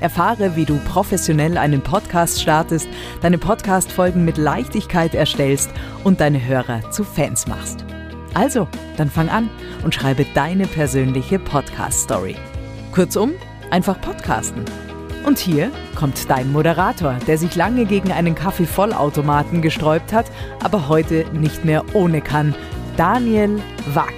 Erfahre, wie du professionell einen Podcast startest, deine Podcast-Folgen mit Leichtigkeit erstellst und deine Hörer zu Fans machst. Also, dann fang an und schreibe deine persönliche Podcast-Story. Kurzum, einfach podcasten. Und hier kommt dein Moderator, der sich lange gegen einen Kaffeevollautomaten gesträubt hat, aber heute nicht mehr ohne kann, Daniel Wagner.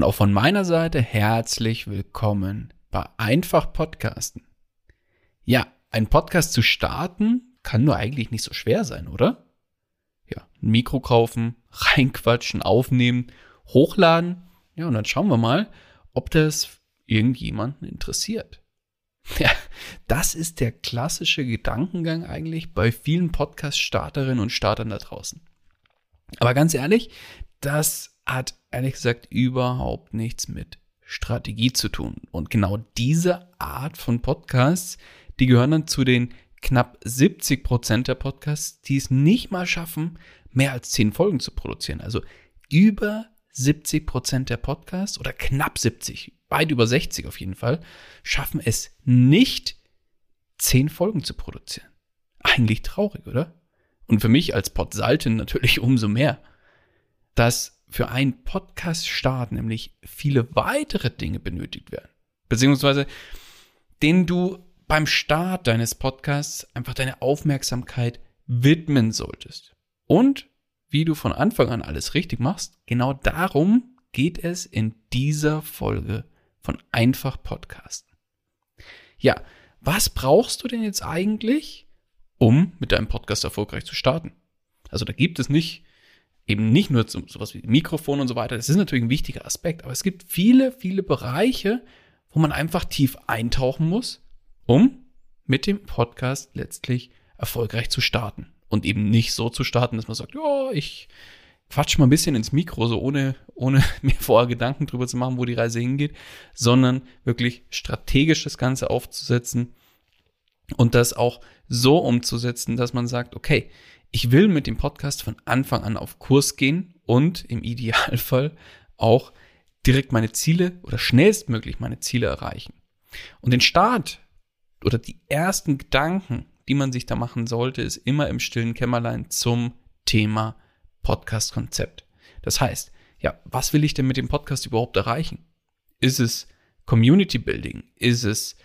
Und auch von meiner Seite herzlich willkommen bei Einfach Podcasten. Ja, ein Podcast zu starten kann nur eigentlich nicht so schwer sein, oder? Ja, ein Mikro kaufen, reinquatschen, aufnehmen, hochladen. Ja, und dann schauen wir mal, ob das irgendjemanden interessiert. Ja, das ist der klassische Gedankengang eigentlich bei vielen Podcast-Starterinnen und Startern da draußen. Aber ganz ehrlich, das hat ehrlich gesagt überhaupt nichts mit Strategie zu tun. Und genau diese Art von Podcasts, die gehören dann zu den knapp 70 Prozent der Podcasts, die es nicht mal schaffen, mehr als 10 Folgen zu produzieren. Also über 70 Prozent der Podcasts oder knapp 70, weit über 60 auf jeden Fall, schaffen es nicht, 10 Folgen zu produzieren. Eigentlich traurig, oder? Und für mich als Podsaltin natürlich umso mehr. Das für einen Podcast-Start nämlich viele weitere Dinge benötigt werden. Beziehungsweise denen du beim Start deines Podcasts einfach deine Aufmerksamkeit widmen solltest. Und wie du von Anfang an alles richtig machst, genau darum geht es in dieser Folge von Einfach Podcasten. Ja, was brauchst du denn jetzt eigentlich, um mit deinem Podcast erfolgreich zu starten? Also da gibt es nicht eben nicht nur so, sowas wie Mikrofon und so weiter. Das ist natürlich ein wichtiger Aspekt, aber es gibt viele, viele Bereiche, wo man einfach tief eintauchen muss, um mit dem Podcast letztlich erfolgreich zu starten. Und eben nicht so zu starten, dass man sagt, ja, ich quatsch mal ein bisschen ins Mikro, so ohne, ohne mir vorher Gedanken drüber zu machen, wo die Reise hingeht, sondern wirklich strategisch das Ganze aufzusetzen und das auch so umzusetzen, dass man sagt, okay, ich will mit dem Podcast von Anfang an auf Kurs gehen und im Idealfall auch direkt meine Ziele oder schnellstmöglich meine Ziele erreichen. Und den Start oder die ersten Gedanken, die man sich da machen sollte, ist immer im stillen Kämmerlein zum Thema Podcast-Konzept. Das heißt, ja, was will ich denn mit dem Podcast überhaupt erreichen? Ist es Community Building? Ist es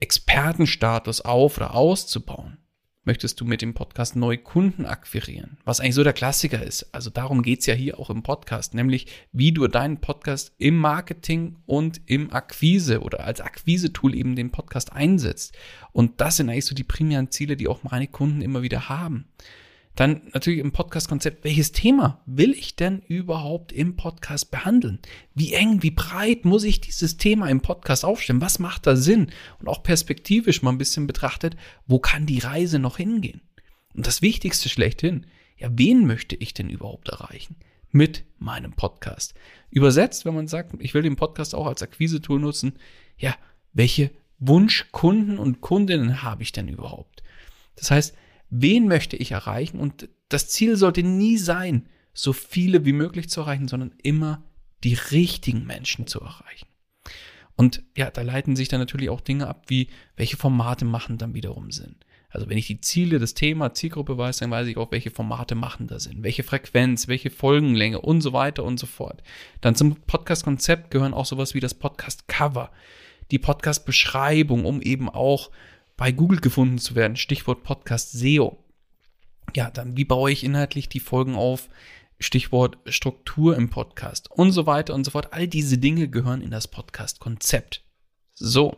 Expertenstatus auf oder auszubauen? Möchtest du mit dem Podcast neue Kunden akquirieren? Was eigentlich so der Klassiker ist. Also darum geht's ja hier auch im Podcast, nämlich wie du deinen Podcast im Marketing und im Akquise oder als Akquise-Tool eben den Podcast einsetzt. Und das sind eigentlich so die primären Ziele, die auch meine Kunden immer wieder haben. Dann natürlich im Podcast-Konzept, welches Thema will ich denn überhaupt im Podcast behandeln? Wie eng, wie breit muss ich dieses Thema im Podcast aufstellen? Was macht da Sinn? Und auch perspektivisch mal ein bisschen betrachtet, wo kann die Reise noch hingehen? Und das Wichtigste schlechthin, ja, wen möchte ich denn überhaupt erreichen? Mit meinem Podcast. Übersetzt, wenn man sagt, ich will den Podcast auch als Akquise-Tool nutzen, ja, welche Wunschkunden und Kundinnen habe ich denn überhaupt? Das heißt, wen möchte ich erreichen und das Ziel sollte nie sein, so viele wie möglich zu erreichen, sondern immer die richtigen Menschen zu erreichen. Und ja, da leiten sich dann natürlich auch Dinge ab, wie welche Formate machen dann wiederum Sinn. Also wenn ich die Ziele, das Thema, Zielgruppe weiß, dann weiß ich auch, welche Formate machen da Sinn, welche Frequenz, welche Folgenlänge und so weiter und so fort. Dann zum Podcast-Konzept gehören auch sowas wie das Podcast-Cover, die Podcast-Beschreibung, um eben auch bei Google gefunden zu werden. Stichwort Podcast SEO. Ja, dann wie baue ich inhaltlich die Folgen auf? Stichwort Struktur im Podcast und so weiter und so fort. All diese Dinge gehören in das Podcast-Konzept. So.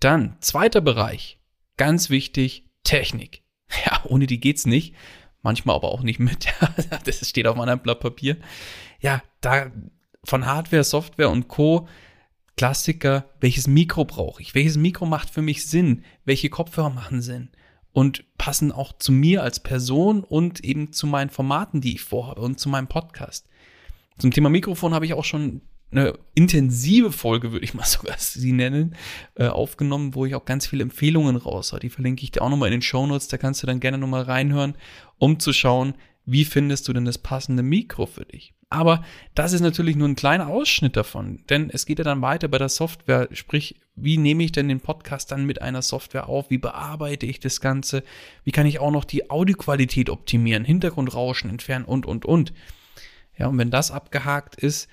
Dann, zweiter Bereich. Ganz wichtig, Technik. Ja, ohne die geht's nicht. Manchmal aber auch nicht mit. das steht auf meinem Blatt Papier. Ja, da von Hardware, Software und Co. Klassiker, welches Mikro brauche ich? Welches Mikro macht für mich Sinn? Welche Kopfhörer machen Sinn? Und passen auch zu mir als Person und eben zu meinen Formaten, die ich vorhabe und zu meinem Podcast. Zum Thema Mikrofon habe ich auch schon eine intensive Folge, würde ich mal sogar sie nennen, äh, aufgenommen, wo ich auch ganz viele Empfehlungen raus habe. Die verlinke ich dir auch nochmal in den Show Notes. Da kannst du dann gerne nochmal reinhören, um zu schauen, wie findest du denn das passende Mikro für dich. Aber das ist natürlich nur ein kleiner Ausschnitt davon, denn es geht ja dann weiter bei der Software, sprich, wie nehme ich denn den Podcast dann mit einer Software auf, wie bearbeite ich das Ganze, wie kann ich auch noch die Audioqualität optimieren, Hintergrundrauschen entfernen und, und, und. Ja, und wenn das abgehakt ist,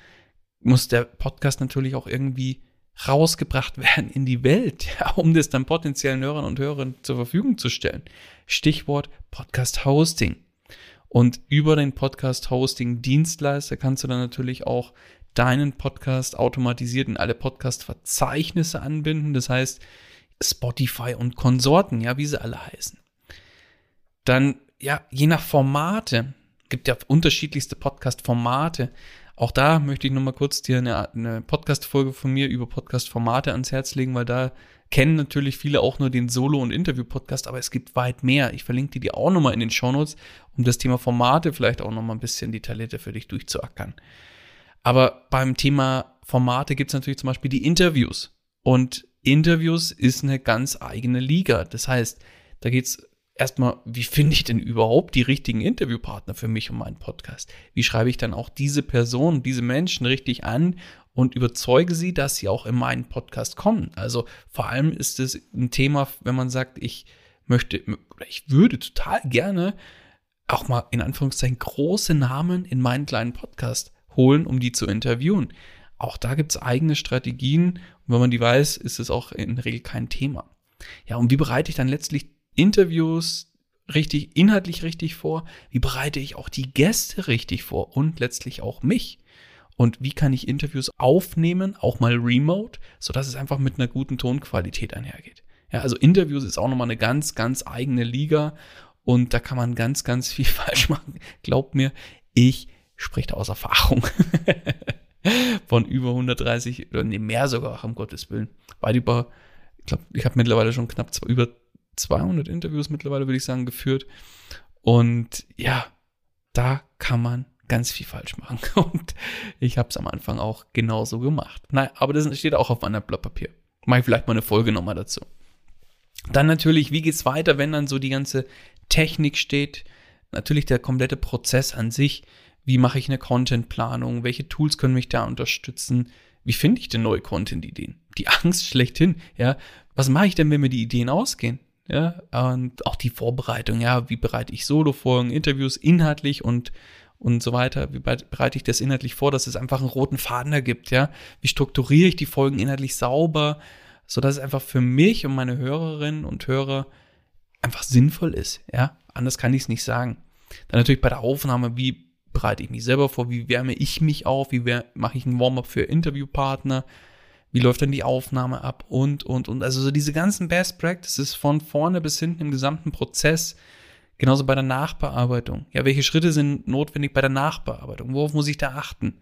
muss der Podcast natürlich auch irgendwie rausgebracht werden in die Welt, ja, um das dann potenziellen Hörern und Hörern zur Verfügung zu stellen. Stichwort Podcast Hosting. Und über den Podcast-Hosting-Dienstleister kannst du dann natürlich auch deinen Podcast automatisiert in alle Podcast-Verzeichnisse anbinden. Das heißt Spotify und Konsorten, ja, wie sie alle heißen. Dann, ja, je nach Formate, gibt ja unterschiedlichste Podcast-Formate. Auch da möchte ich nochmal kurz dir eine, eine Podcast-Folge von mir über Podcast-Formate ans Herz legen, weil da kennen natürlich viele auch nur den Solo- und Interview-Podcast, aber es gibt weit mehr. Ich verlinke dir die auch nochmal in den Shownotes, um das Thema Formate vielleicht auch nochmal ein bisschen detaillierter für dich durchzuackern. Aber beim Thema Formate gibt es natürlich zum Beispiel die Interviews. Und Interviews ist eine ganz eigene Liga. Das heißt, da geht es erstmal, wie finde ich denn überhaupt die richtigen Interviewpartner für mich und meinen Podcast? Wie schreibe ich dann auch diese Person, diese Menschen richtig an und überzeuge sie, dass sie auch in meinen Podcast kommen. Also vor allem ist es ein Thema, wenn man sagt, ich möchte, ich würde total gerne auch mal in Anführungszeichen große Namen in meinen kleinen Podcast holen, um die zu interviewen. Auch da gibt es eigene Strategien und wenn man die weiß, ist es auch in der Regel kein Thema. Ja, und wie bereite ich dann letztlich Interviews richtig, inhaltlich richtig vor? Wie bereite ich auch die Gäste richtig vor und letztlich auch mich? Und wie kann ich Interviews aufnehmen, auch mal remote, sodass es einfach mit einer guten Tonqualität einhergeht. Ja, also Interviews ist auch nochmal eine ganz, ganz eigene Liga und da kann man ganz, ganz viel falsch machen. Glaubt mir, ich spreche da aus Erfahrung. Von über 130 oder nee, mehr sogar, um Gottes Willen. Weit über, ich glaube, ich habe mittlerweile schon knapp zwei, über 200 Interviews mittlerweile, würde ich sagen, geführt. Und ja, da kann man ganz viel falsch machen. Und ich habe es am Anfang auch genauso gemacht. Nein, aber das steht auch auf meinem Blatt Papier. Mache ich vielleicht mal eine Folge nochmal dazu. Dann natürlich, wie geht's weiter, wenn dann so die ganze Technik steht? Natürlich der komplette Prozess an sich. Wie mache ich eine Contentplanung? Welche Tools können mich da unterstützen? Wie finde ich denn neue Content-Ideen? Die Angst schlechthin, ja. Was mache ich denn, wenn mir die Ideen ausgehen? Ja, und auch die Vorbereitung, ja, wie bereite ich Solo-Folgen, Interviews inhaltlich und und so weiter. Wie bereite ich das inhaltlich vor, dass es einfach einen roten Faden ergibt, ja? Wie strukturiere ich die Folgen inhaltlich sauber, sodass es einfach für mich und meine Hörerinnen und Hörer einfach sinnvoll ist, ja? Anders kann ich es nicht sagen. Dann natürlich bei der Aufnahme, wie bereite ich mich selber vor, wie wärme ich mich auf, wie mache ich ein Warm-up für Interviewpartner, wie läuft dann die Aufnahme ab und, und, und. Also so diese ganzen Best Practices von vorne bis hinten im gesamten Prozess, Genauso bei der Nachbearbeitung. Ja, welche Schritte sind notwendig bei der Nachbearbeitung? Worauf muss ich da achten?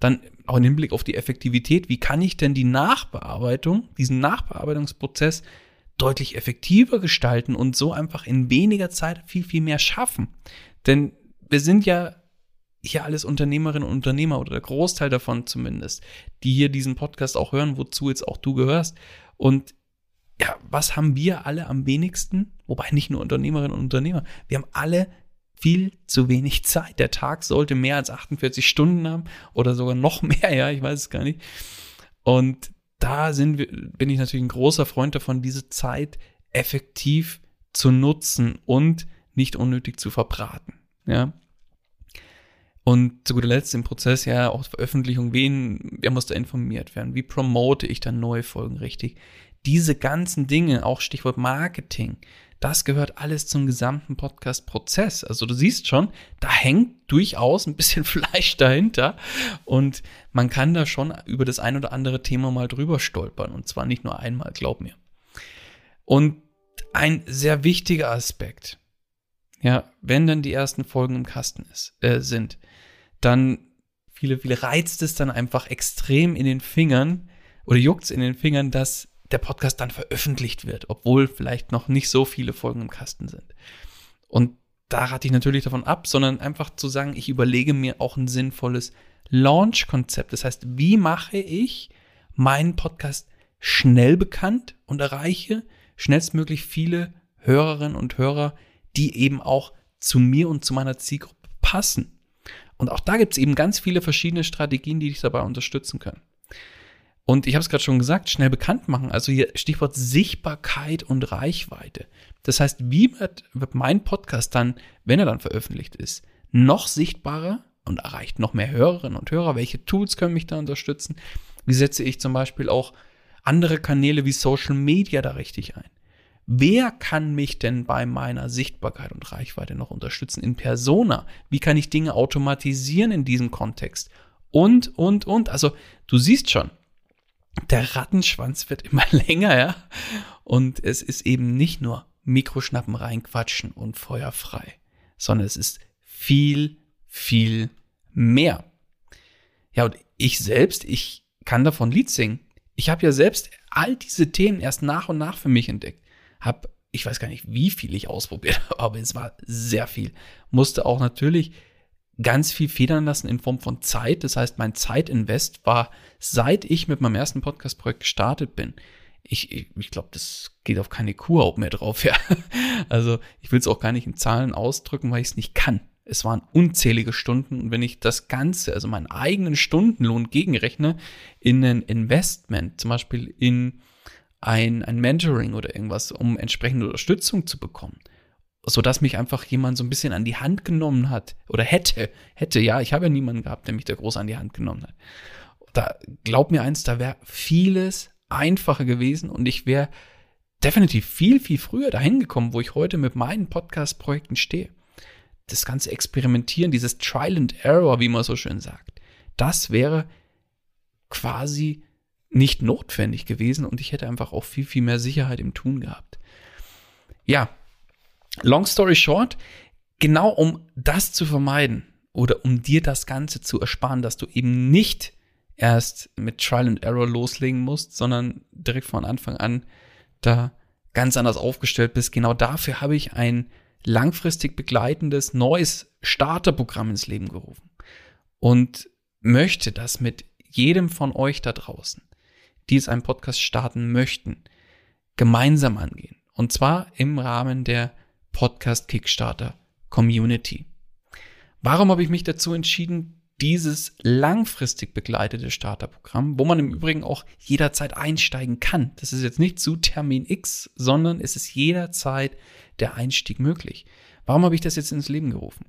Dann auch im Hinblick auf die Effektivität, wie kann ich denn die Nachbearbeitung, diesen Nachbearbeitungsprozess deutlich effektiver gestalten und so einfach in weniger Zeit viel, viel mehr schaffen? Denn wir sind ja hier alles Unternehmerinnen und Unternehmer oder der Großteil davon zumindest, die hier diesen Podcast auch hören, wozu jetzt auch du gehörst. Und ja, was haben wir alle am wenigsten? Wobei nicht nur Unternehmerinnen und Unternehmer. Wir haben alle viel zu wenig Zeit. Der Tag sollte mehr als 48 Stunden haben oder sogar noch mehr, ja, ich weiß es gar nicht. Und da sind wir, bin ich natürlich ein großer Freund davon, diese Zeit effektiv zu nutzen und nicht unnötig zu verbraten, ja. Und zu guter Letzt im Prozess ja auch Veröffentlichung, wen, wer muss da informiert werden? Wie promote ich dann neue Folgen richtig? Diese ganzen Dinge, auch Stichwort Marketing, das gehört alles zum gesamten Podcast-Prozess. Also du siehst schon, da hängt durchaus ein bisschen Fleisch dahinter und man kann da schon über das ein oder andere Thema mal drüber stolpern und zwar nicht nur einmal, glaub mir. Und ein sehr wichtiger Aspekt, ja, wenn dann die ersten Folgen im Kasten ist, äh, sind, dann viele, viele reizt es dann einfach extrem in den Fingern oder juckt es in den Fingern, dass der Podcast dann veröffentlicht wird, obwohl vielleicht noch nicht so viele Folgen im Kasten sind. Und da rate ich natürlich davon ab, sondern einfach zu sagen, ich überlege mir auch ein sinnvolles Launch-Konzept. Das heißt, wie mache ich meinen Podcast schnell bekannt und erreiche schnellstmöglich viele Hörerinnen und Hörer, die eben auch zu mir und zu meiner Zielgruppe passen. Und auch da gibt es eben ganz viele verschiedene Strategien, die dich dabei unterstützen können. Und ich habe es gerade schon gesagt, schnell bekannt machen. Also hier Stichwort Sichtbarkeit und Reichweite. Das heißt, wie wird, wird mein Podcast dann, wenn er dann veröffentlicht ist, noch sichtbarer und erreicht noch mehr Hörerinnen und Hörer? Welche Tools können mich da unterstützen? Wie setze ich zum Beispiel auch andere Kanäle wie Social Media da richtig ein? Wer kann mich denn bei meiner Sichtbarkeit und Reichweite noch unterstützen in Persona? Wie kann ich Dinge automatisieren in diesem Kontext? Und, und, und. Also, du siehst schon, der Rattenschwanz wird immer länger, ja. Und es ist eben nicht nur Mikroschnappen reinquatschen und feuerfrei, sondern es ist viel, viel mehr. Ja, und ich selbst, ich kann davon Lied singen. Ich habe ja selbst all diese Themen erst nach und nach für mich entdeckt. Hab, ich weiß gar nicht, wie viel ich ausprobiert habe, aber es war sehr viel. Musste auch natürlich ganz viel federn lassen in Form von Zeit. Das heißt, mein Zeitinvest war, seit ich mit meinem ersten Podcast-Projekt gestartet bin. Ich, ich, ich glaube, das geht auf keine Kurhaut mehr drauf. Ja. Also ich will es auch gar nicht in Zahlen ausdrücken, weil ich es nicht kann. Es waren unzählige Stunden und wenn ich das Ganze, also meinen eigenen Stundenlohn gegenrechne, in ein Investment, zum Beispiel in ein, ein Mentoring oder irgendwas, um entsprechende Unterstützung zu bekommen, so dass mich einfach jemand so ein bisschen an die Hand genommen hat oder hätte, hätte, ja, ich habe ja niemanden gehabt, der mich da groß an die Hand genommen hat. Da, glaub mir eins, da wäre vieles einfacher gewesen und ich wäre definitiv viel, viel früher dahin gekommen, wo ich heute mit meinen Podcast-Projekten stehe. Das ganze Experimentieren, dieses Trial and Error, wie man so schön sagt, das wäre quasi nicht notwendig gewesen und ich hätte einfach auch viel, viel mehr Sicherheit im Tun gehabt. Ja, Long story short, genau um das zu vermeiden oder um dir das Ganze zu ersparen, dass du eben nicht erst mit Trial and Error loslegen musst, sondern direkt von Anfang an da ganz anders aufgestellt bist. Genau dafür habe ich ein langfristig begleitendes neues Starterprogramm ins Leben gerufen und möchte das mit jedem von euch da draußen, die es einen Podcast starten möchten, gemeinsam angehen. Und zwar im Rahmen der Podcast Kickstarter Community. Warum habe ich mich dazu entschieden, dieses langfristig begleitete Starterprogramm, wo man im Übrigen auch jederzeit einsteigen kann. Das ist jetzt nicht zu Termin X, sondern es ist jederzeit der Einstieg möglich. Warum habe ich das jetzt ins Leben gerufen?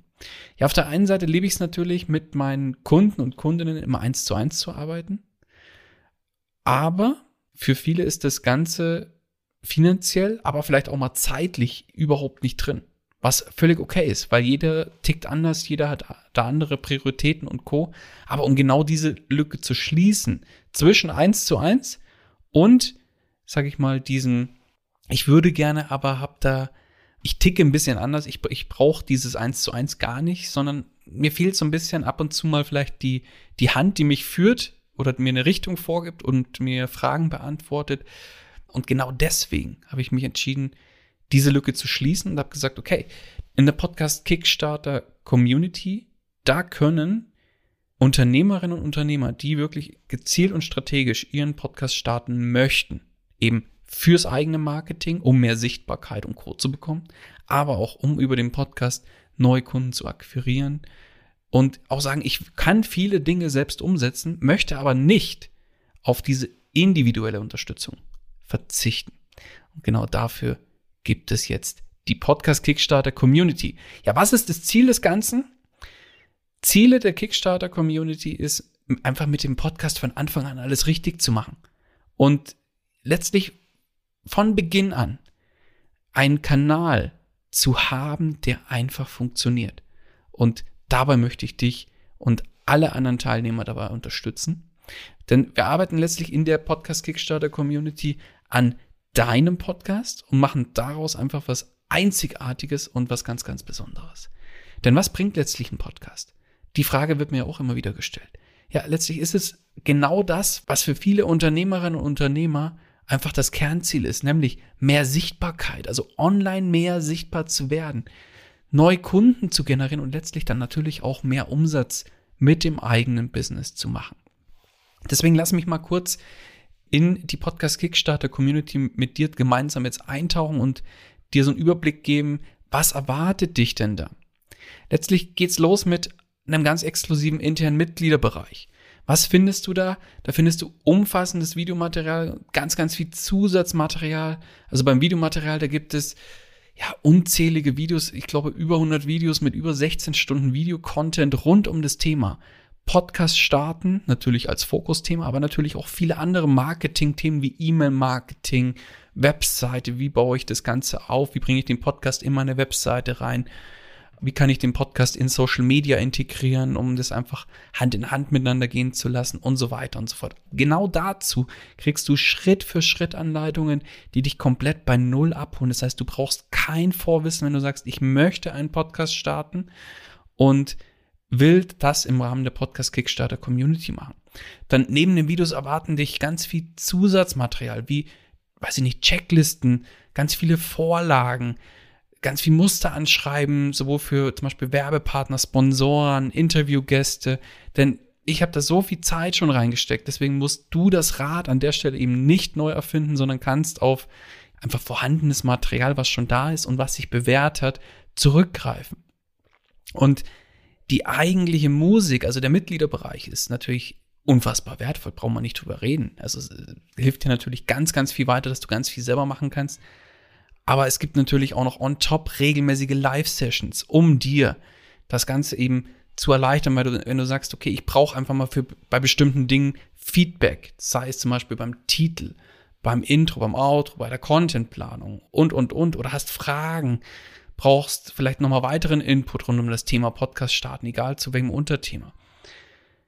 Ja, auf der einen Seite liebe ich es natürlich, mit meinen Kunden und Kundinnen immer eins zu eins zu arbeiten. Aber für viele ist das Ganze finanziell, aber vielleicht auch mal zeitlich überhaupt nicht drin. Was völlig okay ist, weil jeder tickt anders, jeder hat da andere Prioritäten und Co. Aber um genau diese Lücke zu schließen zwischen eins zu eins und, sag ich mal, diesen, ich würde gerne, aber hab da, ich ticke ein bisschen anders, ich, ich brauche dieses eins zu eins gar nicht, sondern mir fehlt so ein bisschen ab und zu mal vielleicht die, die Hand, die mich führt oder mir eine Richtung vorgibt und mir Fragen beantwortet und genau deswegen habe ich mich entschieden, diese Lücke zu schließen und habe gesagt, okay, in der Podcast Kickstarter Community, da können Unternehmerinnen und Unternehmer, die wirklich gezielt und strategisch ihren Podcast starten möchten, eben fürs eigene Marketing, um mehr Sichtbarkeit und Co. zu bekommen, aber auch um über den Podcast neue Kunden zu akquirieren und auch sagen, ich kann viele Dinge selbst umsetzen, möchte aber nicht auf diese individuelle Unterstützung verzichten. Und genau dafür gibt es jetzt die Podcast Kickstarter Community. Ja, was ist das Ziel des Ganzen? Ziele der Kickstarter Community ist einfach mit dem Podcast von Anfang an alles richtig zu machen und letztlich von Beginn an einen Kanal zu haben, der einfach funktioniert. Und dabei möchte ich dich und alle anderen Teilnehmer dabei unterstützen. Denn wir arbeiten letztlich in der Podcast Kickstarter Community an deinem Podcast und machen daraus einfach was Einzigartiges und was ganz, ganz Besonderes. Denn was bringt letztlich ein Podcast? Die Frage wird mir auch immer wieder gestellt. Ja, letztlich ist es genau das, was für viele Unternehmerinnen und Unternehmer einfach das Kernziel ist, nämlich mehr Sichtbarkeit, also online mehr sichtbar zu werden, neue Kunden zu generieren und letztlich dann natürlich auch mehr Umsatz mit dem eigenen Business zu machen. Deswegen lass mich mal kurz in die Podcast Kickstarter Community mit dir gemeinsam jetzt eintauchen und dir so einen Überblick geben, was erwartet dich denn da? Letztlich geht's los mit einem ganz exklusiven internen Mitgliederbereich. Was findest du da? Da findest du umfassendes Videomaterial, ganz, ganz viel Zusatzmaterial. Also beim Videomaterial, da gibt es ja unzählige Videos, ich glaube über 100 Videos mit über 16 Stunden Videocontent rund um das Thema. Podcast starten, natürlich als Fokusthema, aber natürlich auch viele andere Marketing-Themen wie E-Mail-Marketing, Webseite, wie baue ich das Ganze auf, wie bringe ich den Podcast in meine Webseite rein, wie kann ich den Podcast in Social Media integrieren, um das einfach Hand in Hand miteinander gehen zu lassen und so weiter und so fort. Genau dazu kriegst du Schritt für Schritt Anleitungen, die dich komplett bei Null abholen. Das heißt, du brauchst kein Vorwissen, wenn du sagst, ich möchte einen Podcast starten und will das im Rahmen der Podcast Kickstarter Community machen. Dann neben den Videos erwarten dich ganz viel Zusatzmaterial, wie, weiß ich nicht, Checklisten, ganz viele Vorlagen, ganz viel Muster anschreiben, sowohl für zum Beispiel Werbepartner, Sponsoren, Interviewgäste, denn ich habe da so viel Zeit schon reingesteckt, deswegen musst du das Rad an der Stelle eben nicht neu erfinden, sondern kannst auf einfach vorhandenes Material, was schon da ist und was sich bewährt hat, zurückgreifen. Und die eigentliche Musik, also der Mitgliederbereich, ist natürlich unfassbar wertvoll, braucht man nicht drüber reden. Also es äh, hilft dir natürlich ganz, ganz viel weiter, dass du ganz viel selber machen kannst. Aber es gibt natürlich auch noch on top regelmäßige Live-Sessions, um dir das Ganze eben zu erleichtern, weil du, wenn du sagst, okay, ich brauche einfach mal für, bei bestimmten Dingen Feedback, sei es zum Beispiel beim Titel, beim Intro, beim Outro, bei der Contentplanung und, und, und, oder hast Fragen, brauchst vielleicht nochmal weiteren Input rund um das Thema Podcast starten, egal zu welchem Unterthema.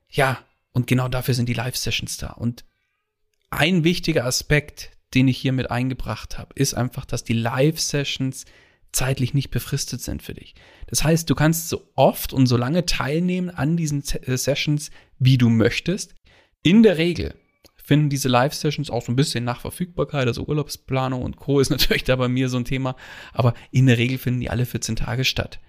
Ja, und genau dafür sind die Live-Sessions da. Und ein wichtiger Aspekt, den ich hier mit eingebracht habe, ist einfach, dass die Live-Sessions zeitlich nicht befristet sind für dich. Das heißt, du kannst so oft und so lange teilnehmen an diesen äh, Sessions, wie du möchtest. In der Regel finden diese Live-Sessions auch so ein bisschen nach Verfügbarkeit, also Urlaubsplanung und Co. ist natürlich da bei mir so ein Thema, aber in der Regel finden die alle 14 Tage statt.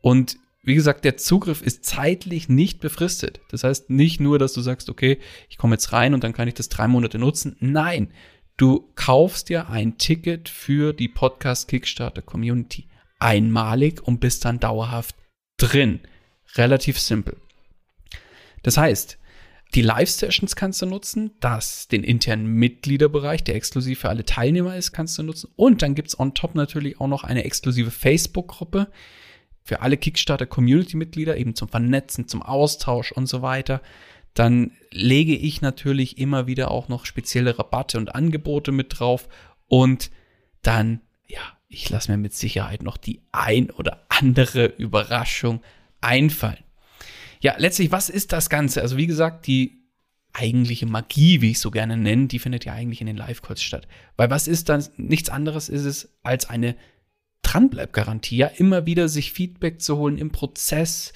Und wie gesagt, der Zugriff ist zeitlich nicht befristet. Das heißt nicht nur, dass du sagst, okay, ich komme jetzt rein und dann kann ich das drei Monate nutzen. Nein, du kaufst dir ein Ticket für die Podcast Kickstarter Community einmalig und bist dann dauerhaft drin. Relativ simpel. Das heißt, die Live-Sessions kannst du nutzen, das, den internen Mitgliederbereich, der exklusiv für alle Teilnehmer ist, kannst du nutzen. Und dann gibt's on top natürlich auch noch eine exklusive Facebook-Gruppe für alle Kickstarter-Community-Mitglieder, eben zum Vernetzen, zum Austausch und so weiter. Dann lege ich natürlich immer wieder auch noch spezielle Rabatte und Angebote mit drauf. Und dann, ja, ich lasse mir mit Sicherheit noch die ein oder andere Überraschung einfallen. Ja, letztlich, was ist das Ganze? Also wie gesagt, die eigentliche Magie, wie ich so gerne nenne, die findet ja eigentlich in den Live-Calls statt. Weil was ist dann, nichts anderes ist es als eine Dranbleib-Garantie, ja, immer wieder sich Feedback zu holen im Prozess,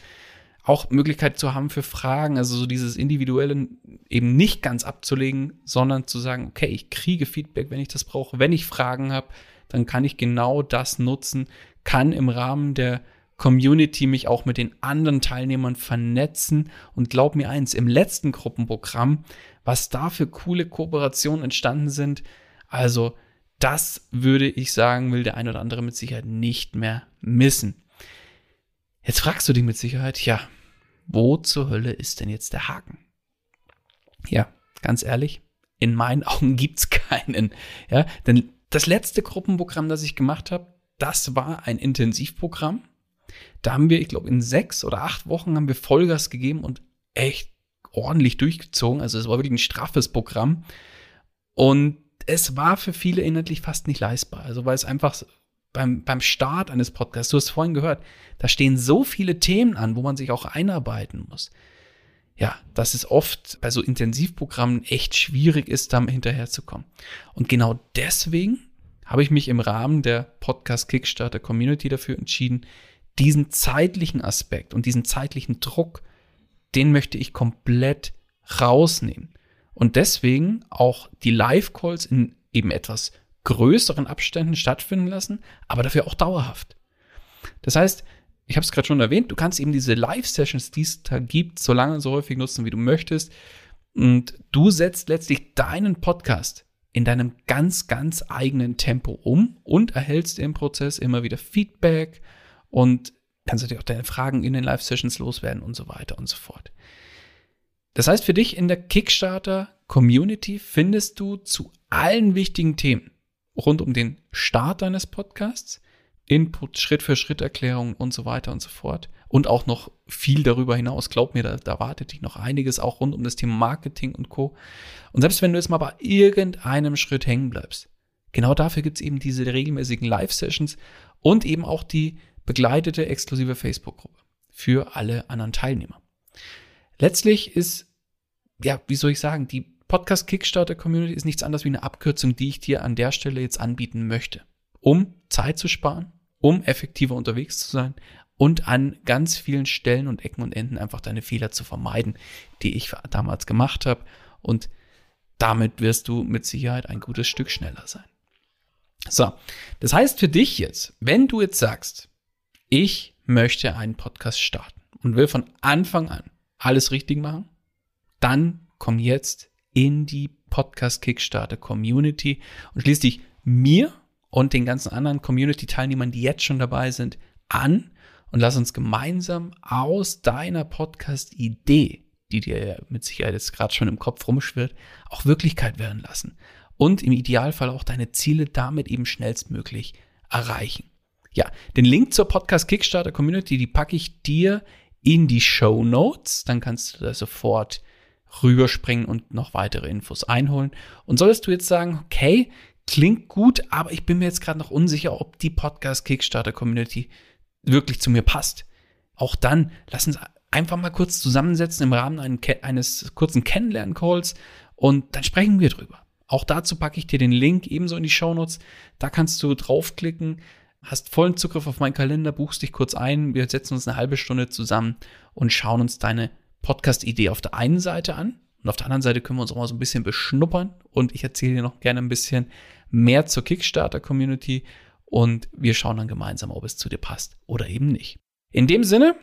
auch Möglichkeit zu haben für Fragen, also so dieses Individuelle eben nicht ganz abzulegen, sondern zu sagen, okay, ich kriege Feedback, wenn ich das brauche. Wenn ich Fragen habe, dann kann ich genau das nutzen, kann im Rahmen der Community mich auch mit den anderen Teilnehmern vernetzen und glaub mir eins, im letzten Gruppenprogramm, was da für coole Kooperationen entstanden sind, also das würde ich sagen, will der ein oder andere mit Sicherheit nicht mehr missen. Jetzt fragst du dich mit Sicherheit, ja, wo zur Hölle ist denn jetzt der Haken? Ja, ganz ehrlich, in meinen Augen gibt's keinen. Ja, denn das letzte Gruppenprogramm, das ich gemacht habe, das war ein Intensivprogramm. Da haben wir, ich glaube, in sechs oder acht Wochen haben wir Vollgas gegeben und echt ordentlich durchgezogen. Also es war wirklich ein straffes Programm. Und es war für viele inhaltlich fast nicht leistbar. Also weil es einfach beim, beim Start eines Podcasts, du hast vorhin gehört, da stehen so viele Themen an, wo man sich auch einarbeiten muss. Ja, dass es oft bei so Intensivprogrammen echt schwierig ist, da hinterherzukommen. Und genau deswegen habe ich mich im Rahmen der Podcast Kickstarter Community dafür entschieden, diesen zeitlichen Aspekt und diesen zeitlichen Druck, den möchte ich komplett rausnehmen. Und deswegen auch die Live-Calls in eben etwas größeren Abständen stattfinden lassen, aber dafür auch dauerhaft. Das heißt, ich habe es gerade schon erwähnt, du kannst eben diese Live-Sessions, die es da gibt, so lange, so häufig nutzen, wie du möchtest. Und du setzt letztlich deinen Podcast in deinem ganz, ganz eigenen Tempo um und erhältst im Prozess immer wieder Feedback und kannst natürlich auch deine Fragen in den Live-Sessions loswerden und so weiter und so fort. Das heißt, für dich in der Kickstarter Community findest du zu allen wichtigen Themen rund um den Start deines Podcasts, Input, Schritt-für-Schritt-Erklärungen und so weiter und so fort. Und auch noch viel darüber hinaus. Glaub mir, da, da wartet dich noch einiges auch rund um das Thema Marketing und Co. Und selbst wenn du jetzt mal bei irgendeinem Schritt hängen bleibst, genau dafür gibt es eben diese regelmäßigen Live-Sessions und eben auch die begleitete exklusive Facebook-Gruppe für alle anderen Teilnehmer. Letztlich ist, ja, wie soll ich sagen, die Podcast Kickstarter Community ist nichts anderes wie eine Abkürzung, die ich dir an der Stelle jetzt anbieten möchte, um Zeit zu sparen, um effektiver unterwegs zu sein und an ganz vielen Stellen und Ecken und Enden einfach deine Fehler zu vermeiden, die ich damals gemacht habe. Und damit wirst du mit Sicherheit ein gutes Stück schneller sein. So, das heißt für dich jetzt, wenn du jetzt sagst, ich möchte einen Podcast starten und will von Anfang an alles richtig machen, dann komm jetzt in die Podcast Kickstarter Community und schließ dich mir und den ganzen anderen Community-Teilnehmern, die jetzt schon dabei sind, an und lass uns gemeinsam aus deiner Podcast-Idee, die dir mit Sicherheit jetzt gerade schon im Kopf rumschwirrt, auch Wirklichkeit werden lassen. Und im Idealfall auch deine Ziele damit eben schnellstmöglich erreichen. Ja, den Link zur Podcast Kickstarter Community, die packe ich dir in die Show Notes. Dann kannst du da sofort rüberspringen und noch weitere Infos einholen. Und solltest du jetzt sagen, okay, klingt gut, aber ich bin mir jetzt gerade noch unsicher, ob die Podcast Kickstarter Community wirklich zu mir passt. Auch dann lass uns einfach mal kurz zusammensetzen im Rahmen eines kurzen Kennenlern-Calls und dann sprechen wir drüber. Auch dazu packe ich dir den Link ebenso in die Show Notes. Da kannst du draufklicken, hast vollen Zugriff auf meinen Kalender, buchst dich kurz ein, wir setzen uns eine halbe Stunde zusammen und schauen uns deine Podcast-Idee auf der einen Seite an. Und auf der anderen Seite können wir uns auch mal so ein bisschen beschnuppern. Und ich erzähle dir noch gerne ein bisschen mehr zur Kickstarter-Community. Und wir schauen dann gemeinsam, ob es zu dir passt oder eben nicht. In dem Sinne,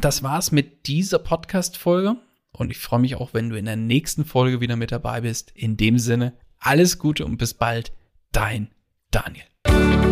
das war's mit dieser Podcast-Folge. Und ich freue mich auch, wenn du in der nächsten Folge wieder mit dabei bist. In dem Sinne, alles Gute und bis bald. Dein Daniel.